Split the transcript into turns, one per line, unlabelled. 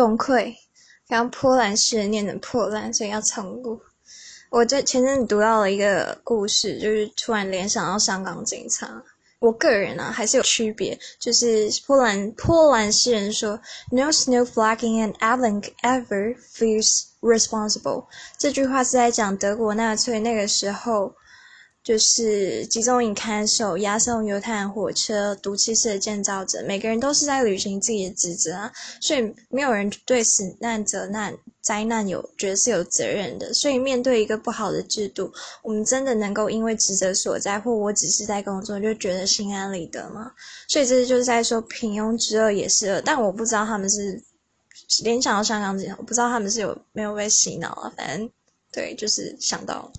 崩溃，然后波兰诗人念成破烂，所以要重录。我在前阵子读到了一个故事，就是突然联想到香港警察。我个人呢，还是有区别，就是波兰波兰诗人说，No snowflake and a v a l a n c ever feels responsible。这句话是在讲德国纳粹那个时候。就是集中营看守、押送犹太人火车、毒气室的建造者，每个人都是在履行自己的职责啊，所以没有人对死难、责难、灾难有觉得是有责任的。所以面对一个不好的制度，我们真的能够因为职责所在，或我只是在工作，就觉得心安理得吗？所以这就是在说平庸之恶也是恶，但我不知道他们是联想到香港这样，我不知道他们是有没有被洗脑啊。反正对，就是想到。